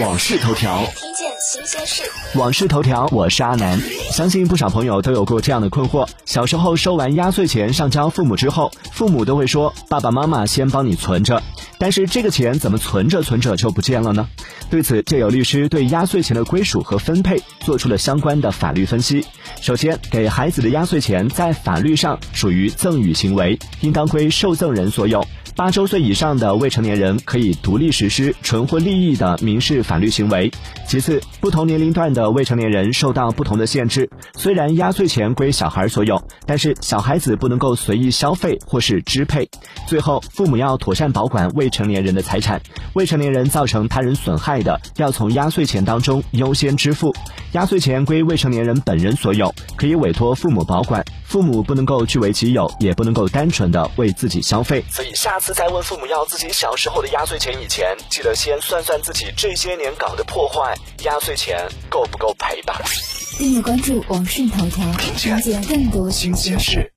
往事头条，听见新鲜事。往事头条，我是阿南。相信不少朋友都有过这样的困惑：小时候收完压岁钱上交父母之后，父母都会说爸爸妈妈先帮你存着，但是这个钱怎么存着存着就不见了呢？对此，就有律师对压岁钱的归属和分配做出了相关的法律分析。首先，给孩子的压岁钱在法律上属于赠与行为，应当归受赠人所有。八周岁以上的未成年人可以独立实施纯婚利益的民事法律行为。其次，不同年龄段的未成年人受到不同的限制。虽然压岁钱归小孩所有，但是小孩子不能够随意消费或是支配。最后，父母要妥善保管未成年人的财产。未成年人造成他人损害的，要从压岁钱当中优先支付。压岁钱归未成年人本人所有，可以委托父母保管。父母不能够据为己有，也不能够单纯的为自己消费。所以下次再问父母要自己小时候的压岁钱以前，记得先算算自己这些年搞的破坏，压岁钱够不够赔吧。订阅关注网讯头条，了解更多新鲜事。